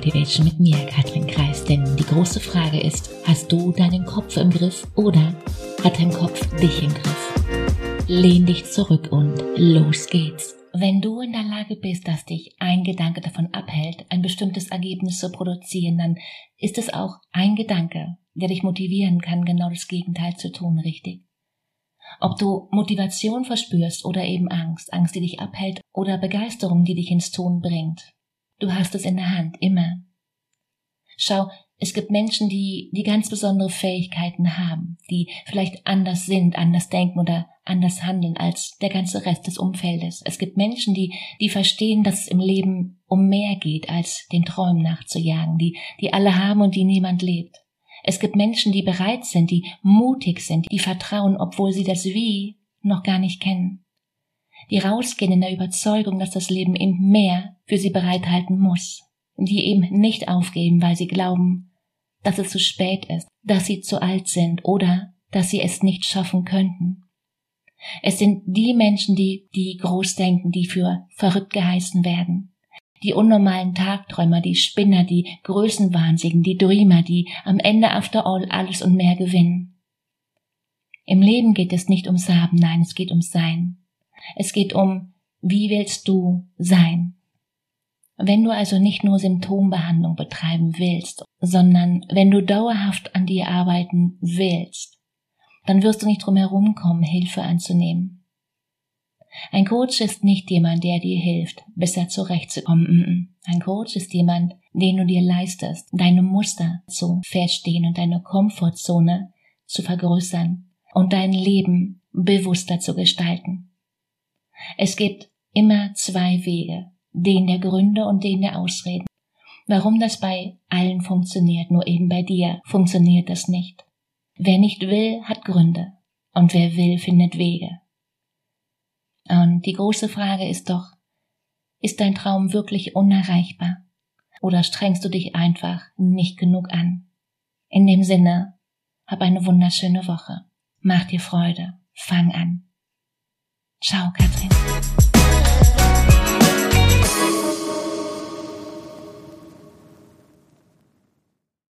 Motivation mit mir, Katrin Kreis. Denn die große Frage ist, hast du deinen Kopf im Griff oder hat dein Kopf dich im Griff? Lehn dich zurück und los geht's. Wenn du in der Lage bist, dass dich ein Gedanke davon abhält, ein bestimmtes Ergebnis zu produzieren, dann ist es auch ein Gedanke, der dich motivieren kann, genau das Gegenteil zu tun, richtig? Ob du Motivation verspürst oder eben Angst, Angst, die dich abhält oder Begeisterung, die dich ins Tun bringt. Du hast es in der Hand, immer. Schau, es gibt Menschen, die, die ganz besondere Fähigkeiten haben, die vielleicht anders sind, anders denken oder anders handeln als der ganze Rest des Umfeldes. Es gibt Menschen, die, die verstehen, dass es im Leben um mehr geht, als den Träumen nachzujagen, die, die alle haben und die niemand lebt. Es gibt Menschen, die bereit sind, die mutig sind, die vertrauen, obwohl sie das Wie noch gar nicht kennen. Die rausgehen in der Überzeugung, dass das Leben eben mehr für sie bereithalten muss. Die eben nicht aufgeben, weil sie glauben, dass es zu spät ist, dass sie zu alt sind oder dass sie es nicht schaffen könnten. Es sind die Menschen, die, die groß denken, die für verrückt geheißen werden. Die unnormalen Tagträumer, die Spinner, die Größenwahnsinnigen, die Dreamer, die am Ende after all alles und mehr gewinnen. Im Leben geht es nicht ums Haben, nein, es geht ums Sein. Es geht um, wie willst du sein? Wenn du also nicht nur Symptombehandlung betreiben willst, sondern wenn du dauerhaft an dir arbeiten willst, dann wirst du nicht drum herum kommen, Hilfe anzunehmen. Ein Coach ist nicht jemand, der dir hilft, besser zurechtzukommen. Ein Coach ist jemand, den du dir leistest, deine Muster zu verstehen und deine Komfortzone zu vergrößern und dein Leben bewusster zu gestalten. Es gibt immer zwei Wege, den der Gründe und den der Ausreden. Warum das bei allen funktioniert, nur eben bei dir funktioniert das nicht. Wer nicht will, hat Gründe. Und wer will, findet Wege. Und die große Frage ist doch, ist dein Traum wirklich unerreichbar? Oder strengst du dich einfach nicht genug an? In dem Sinne, hab eine wunderschöne Woche. Mach dir Freude. Fang an. Ciao, Katrin. you